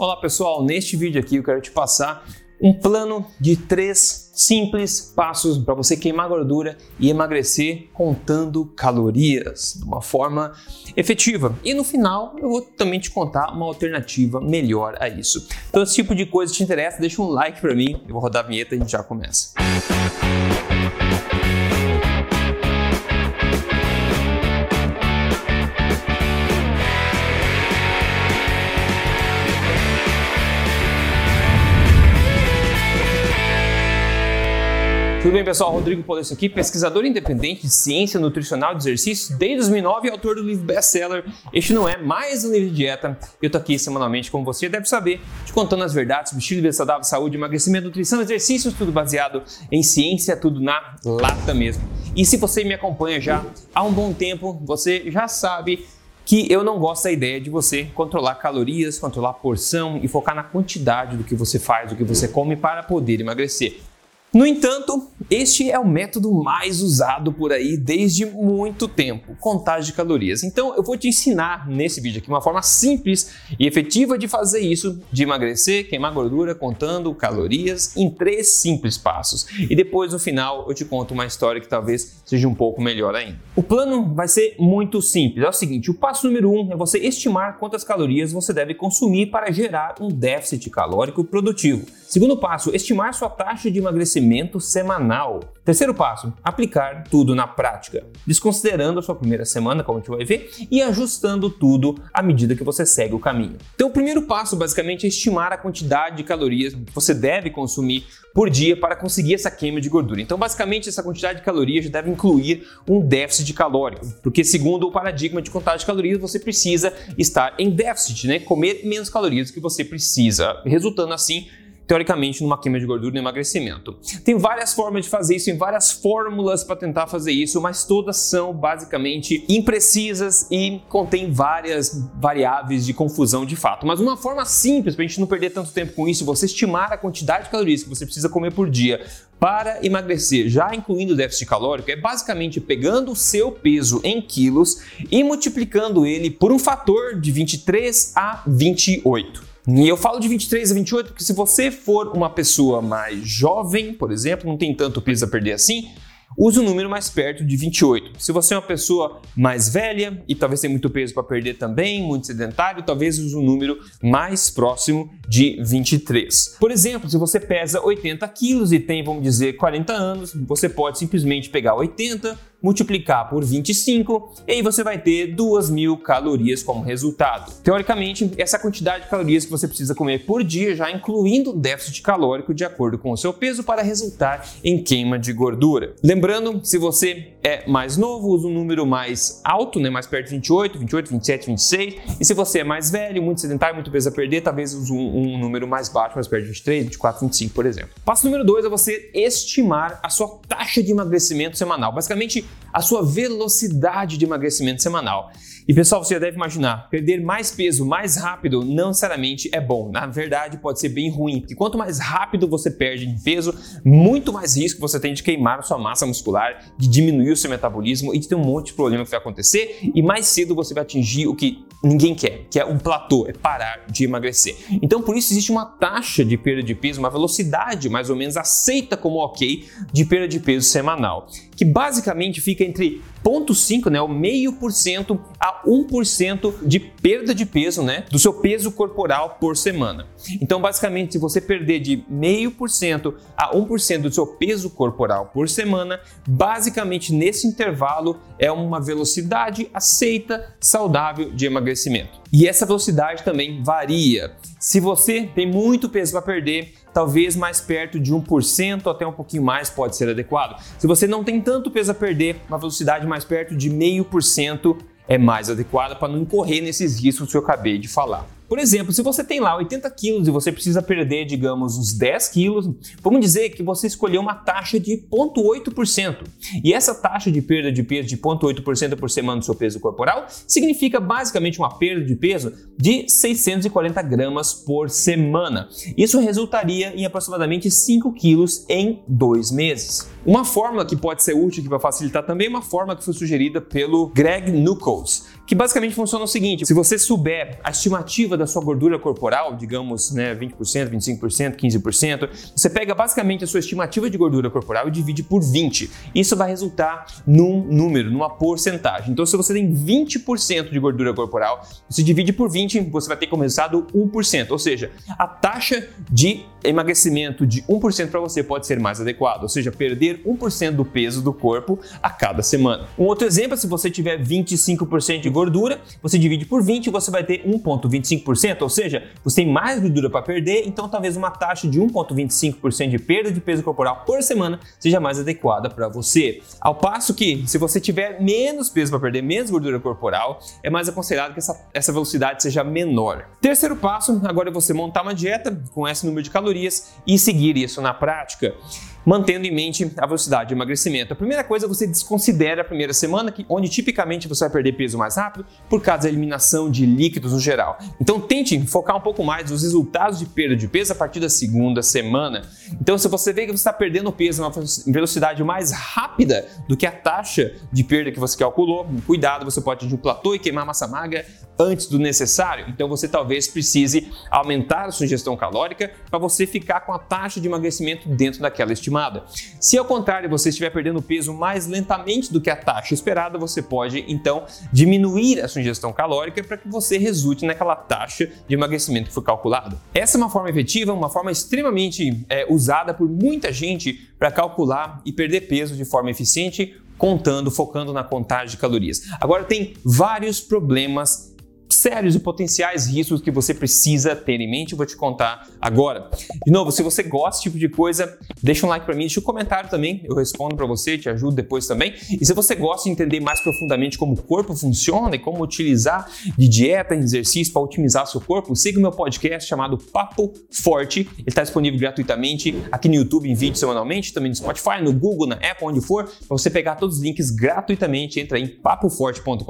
Olá pessoal, neste vídeo aqui eu quero te passar um plano de três simples passos para você queimar gordura e emagrecer contando calorias de uma forma efetiva. E no final eu vou também te contar uma alternativa melhor a isso. Então, esse tipo de coisa te interessa, deixa um like para mim, eu vou rodar a vinheta e a gente já começa. Tudo bem, pessoal? Rodrigo Polesso aqui, pesquisador independente de ciência nutricional de exercício desde 2009 e autor do livro best-seller Este Não É Mais um Livro de Dieta. Eu tô aqui semanalmente, como você deve saber, te contando as verdades sobre estilo de vida saudável, saúde, emagrecimento, nutrição, exercícios, tudo baseado em ciência, tudo na lata mesmo. E se você me acompanha já há um bom tempo, você já sabe que eu não gosto da ideia de você controlar calorias, controlar porção e focar na quantidade do que você faz, do que você come para poder emagrecer. No entanto, este é o método mais usado por aí desde muito tempo, contagem de calorias. Então eu vou te ensinar nesse vídeo aqui uma forma simples e efetiva de fazer isso, de emagrecer, queimar gordura contando calorias em três simples passos. E depois no final eu te conto uma história que talvez seja um pouco melhor ainda. O plano vai ser muito simples. É o seguinte, o passo número um é você estimar quantas calorias você deve consumir para gerar um déficit calórico produtivo. Segundo passo, estimar sua taxa de emagrecimento semanal. Terceiro passo, aplicar tudo na prática, desconsiderando a sua primeira semana, como a gente vai ver, e ajustando tudo à medida que você segue o caminho. Então, o primeiro passo, basicamente, é estimar a quantidade de calorias que você deve consumir por dia para conseguir essa queima de gordura. Então, basicamente, essa quantidade de calorias deve incluir um déficit calórico, porque segundo o paradigma de contagem de calorias, você precisa estar em déficit, né? Comer menos calorias do que você precisa, resultando assim teoricamente, numa queima de gordura e emagrecimento. Tem várias formas de fazer isso, tem várias fórmulas para tentar fazer isso, mas todas são basicamente imprecisas e contêm várias variáveis de confusão de fato. Mas uma forma simples, para a gente não perder tanto tempo com isso, você estimar a quantidade de calorias que você precisa comer por dia para emagrecer, já incluindo o déficit calórico, é basicamente pegando o seu peso em quilos e multiplicando ele por um fator de 23 a 28. E eu falo de 23 a 28 porque se você for uma pessoa mais jovem, por exemplo, não tem tanto peso a perder assim, use um número mais perto de 28. Se você é uma pessoa mais velha e talvez tenha muito peso para perder também, muito sedentário, talvez use um número mais próximo de 23. Por exemplo, se você pesa 80 quilos e tem, vamos dizer, 40 anos, você pode simplesmente pegar 80 multiplicar por 25 e aí você vai ter 2.000 calorias como resultado. Teoricamente, essa quantidade de calorias que você precisa comer por dia, já incluindo o déficit calórico de acordo com o seu peso, para resultar em queima de gordura. Lembrando, se você é mais novo, use um número mais alto, né, mais perto de 28, 28, 27, 26. E se você é mais velho, muito sedentário, muito peso a perder, talvez use um, um número mais baixo, mais perto de 23, 24, 25, por exemplo. Passo número 2 é você estimar a sua taxa de emagrecimento semanal. Basicamente, a sua velocidade de emagrecimento semanal. E pessoal, você já deve imaginar, perder mais peso mais rápido não necessariamente é bom. Na verdade, pode ser bem ruim, porque quanto mais rápido você perde de peso, muito mais risco você tem de queimar a sua massa muscular, de diminuir o seu metabolismo e de ter um monte de problema que vai acontecer, e mais cedo você vai atingir o que ninguém quer, que é um platô, é parar de emagrecer. Então, por isso existe uma taxa de perda de peso, uma velocidade mais ou menos aceita como ok de perda de peso semanal, que basicamente fica entre 0,5, né, o meio por cento a 1% de perda de peso, né, do seu peso corporal por semana. Então, basicamente, se você perder de meio por cento a 1% do seu peso corporal por semana, basicamente nesse intervalo é uma velocidade aceita, saudável de emagrecimento. E essa velocidade também varia. Se você tem muito peso para perder, talvez mais perto de 1% até um pouquinho mais pode ser adequado. Se você não tem tanto peso a perder, uma velocidade mais perto de 0,5% é mais adequada para não incorrer nesses riscos que eu acabei de falar. Por exemplo, se você tem lá 80 quilos e você precisa perder, digamos, uns 10 quilos, vamos dizer que você escolheu uma taxa de 0,8%. E essa taxa de perda de peso de 0,8% por semana do seu peso corporal significa basicamente uma perda de peso de 640 gramas por semana. Isso resultaria em aproximadamente 5 quilos em dois meses. Uma fórmula que pode ser útil para facilitar também é uma fórmula que foi sugerida pelo Greg Nuckols, que basicamente funciona o seguinte: se você souber a estimativa da sua gordura corporal, digamos né, 20%, 25%, 15%, você pega basicamente a sua estimativa de gordura corporal e divide por 20. Isso vai resultar num número, numa porcentagem. Então, se você tem 20% de gordura corporal, você divide por 20, você vai ter como resultado 1%. Ou seja, a taxa de emagrecimento de 1% para você pode ser mais adequada, ou seja, perder 1% do peso do corpo a cada semana. Um outro exemplo, se você tiver 25% de gordura, você divide por 20 e você vai ter 1,25%, ou seja, você tem mais gordura para perder, então talvez uma taxa de 1,25% de perda de peso corporal por semana seja mais adequada para você. Ao passo que, se você tiver menos peso para perder, menos gordura corporal, é mais aconselhado que essa, essa velocidade seja menor. Terceiro passo, agora é você montar uma dieta com esse número de calorias e seguir isso na prática mantendo em mente a velocidade de emagrecimento. A primeira coisa, você desconsidera a primeira semana, que, onde tipicamente você vai perder peso mais rápido por causa da eliminação de líquidos no geral. Então tente focar um pouco mais nos resultados de perda de peso a partir da segunda semana. Então se você vê que você está perdendo peso em velocidade mais rápida do que a taxa de perda que você calculou, cuidado, você pode atingir um platô e queimar massa magra antes do necessário. Então você talvez precise aumentar a sua ingestão calórica para você ficar com a taxa de emagrecimento dentro daquela estimada. Se ao contrário você estiver perdendo peso mais lentamente do que a taxa esperada, você pode então diminuir a sua ingestão calórica para que você resulte naquela taxa de emagrecimento que foi calculada. Essa é uma forma efetiva, uma forma extremamente é, usada por muita gente para calcular e perder peso de forma eficiente, contando, focando na contagem de calorias. Agora tem vários problemas sérios e potenciais riscos que você precisa ter em mente. Eu vou te contar agora. De novo, se você gosta desse tipo de coisa, deixa um like para mim, deixa um comentário também. Eu respondo para você, te ajudo depois também. E se você gosta de entender mais profundamente como o corpo funciona e como utilizar de dieta e exercício para otimizar seu corpo, siga o meu podcast chamado Papo Forte. Ele está disponível gratuitamente aqui no YouTube em vídeo semanalmente, também no Spotify, no Google, na Apple, onde for, para você pegar todos os links gratuitamente. Entra em papoforte.com.br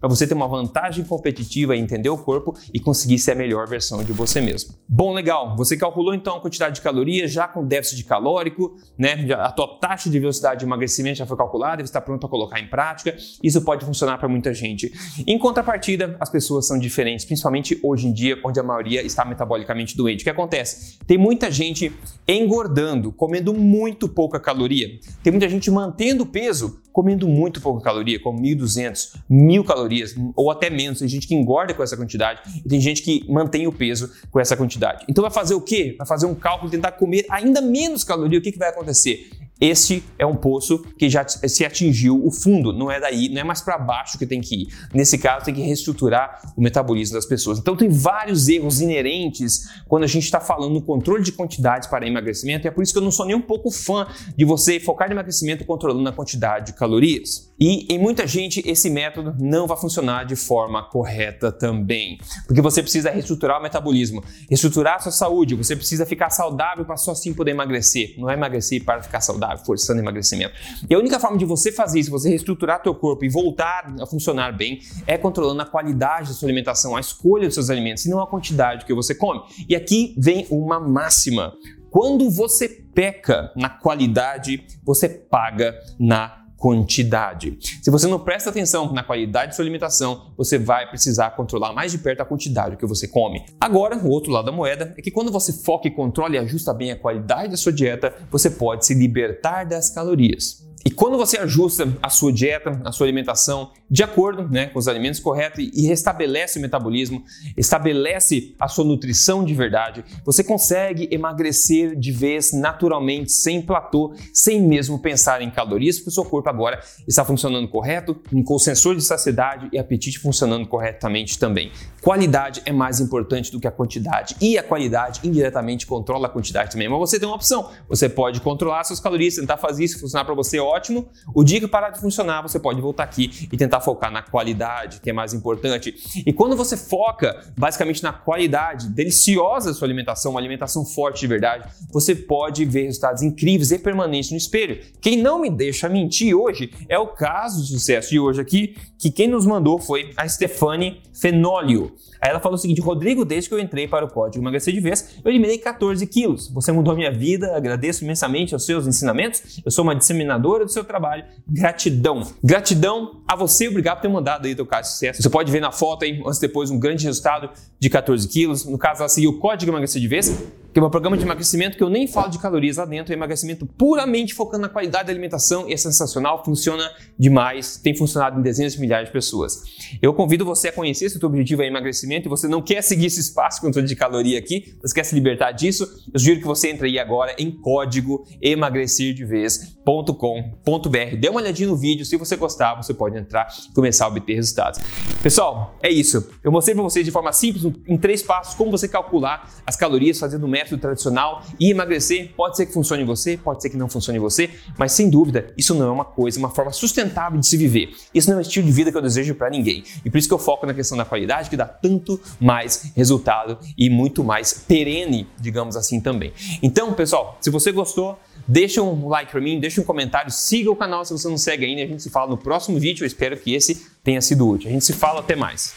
para você ter uma vantagem competitiva competitiva, entender o corpo e conseguir ser a melhor versão de você mesmo. Bom, legal. Você calculou então a quantidade de calorias já com déficit calórico, né? A tua taxa de velocidade de emagrecimento já foi calculada você está pronto para colocar em prática. Isso pode funcionar para muita gente. Em contrapartida, as pessoas são diferentes, principalmente hoje em dia, onde a maioria está metabolicamente doente. O que acontece? Tem muita gente engordando, comendo muito pouca caloria. Tem muita gente mantendo peso, comendo muito pouca caloria, como 1.200, 1.000 calorias ou até menos. Tem gente que engorda com essa quantidade e tem gente que mantém o peso com essa quantidade. Então vai fazer o quê? Vai fazer um cálculo, tentar comer ainda menos caloria. O que, que vai acontecer? Este é um poço que já se atingiu o fundo, não é daí, não é mais para baixo que tem que ir. Nesse caso, tem que reestruturar o metabolismo das pessoas. Então, tem vários erros inerentes quando a gente está falando no controle de quantidades para emagrecimento, e é por isso que eu não sou nem um pouco fã de você focar em emagrecimento controlando a quantidade de calorias. E em muita gente, esse método não vai funcionar de forma correta também, porque você precisa reestruturar o metabolismo, reestruturar a sua saúde, você precisa ficar saudável para só assim poder emagrecer, não é emagrecer para ficar saudável forçando emagrecimento. E a única forma de você fazer isso, você reestruturar teu corpo e voltar a funcionar bem, é controlando a qualidade da sua alimentação, a escolha dos seus alimentos e não a quantidade que você come. E aqui vem uma máxima. Quando você peca na qualidade, você paga na quantidade. Se você não presta atenção na qualidade de sua alimentação, você vai precisar controlar mais de perto a quantidade que você come. Agora, o outro lado da moeda é que quando você foca e controla e ajusta bem a qualidade da sua dieta, você pode se libertar das calorias. E quando você ajusta a sua dieta, a sua alimentação de acordo né, com os alimentos corretos e restabelece o metabolismo, estabelece a sua nutrição de verdade, você consegue emagrecer de vez naturalmente, sem platô, sem mesmo pensar em calorias, porque o seu corpo agora está funcionando correto, com o sensor de saciedade e apetite funcionando corretamente também. Qualidade é mais importante do que a quantidade e a qualidade indiretamente controla a quantidade também. Mas você tem uma opção, você pode controlar suas calorias, tentar fazer isso funcionar para você, ótimo. O dia que parar de funcionar, você pode voltar aqui e tentar focar na qualidade, que é mais importante. E quando você foca basicamente na qualidade deliciosa da sua alimentação, uma alimentação forte de verdade, você pode ver resultados incríveis e permanentes no espelho. Quem não me deixa mentir hoje é o caso de sucesso de hoje aqui, que quem nos mandou foi a Stefani Fenolio. Aí ela falou o seguinte: Rodrigo, desde que eu entrei para o código emagrecer de vez, eu eliminei 14 quilos. Você mudou a minha vida, agradeço imensamente aos seus ensinamentos. Eu sou uma disseminadora do seu trabalho. Gratidão. Gratidão a você, obrigado por ter mandado aí teu caso de sucesso. Você pode ver na foto aí, antes depois, um grande resultado de 14 quilos. No caso, ela seguiu o código emagrecer de vez que é um programa de emagrecimento que eu nem falo de calorias lá dentro, é emagrecimento puramente focando na qualidade da alimentação e é sensacional, funciona demais, tem funcionado em dezenas de milhares de pessoas. Eu convido você a conhecer se o teu objetivo é emagrecimento e você não quer seguir esse espaço controle de caloria aqui, você quer se libertar disso, eu sugiro que você entre aí agora em código emagrecerdevez.com.br. Dê uma olhadinha no vídeo, se você gostar, você pode entrar e começar a obter resultados. Pessoal, é isso. Eu mostrei para vocês de forma simples, em três passos, como você calcular as calorias fazendo método método tradicional e emagrecer pode ser que funcione em você, pode ser que não funcione em você, mas sem dúvida, isso não é uma coisa, uma forma sustentável de se viver. Isso não é um estilo de vida que eu desejo para ninguém. E por isso que eu foco na questão da qualidade, que dá tanto mais resultado e muito mais perene, digamos assim também. Então, pessoal, se você gostou, deixa um like para mim, deixa um comentário, siga o canal se você não segue ainda. A gente se fala no próximo vídeo. Eu espero que esse tenha sido útil. A gente se fala até mais.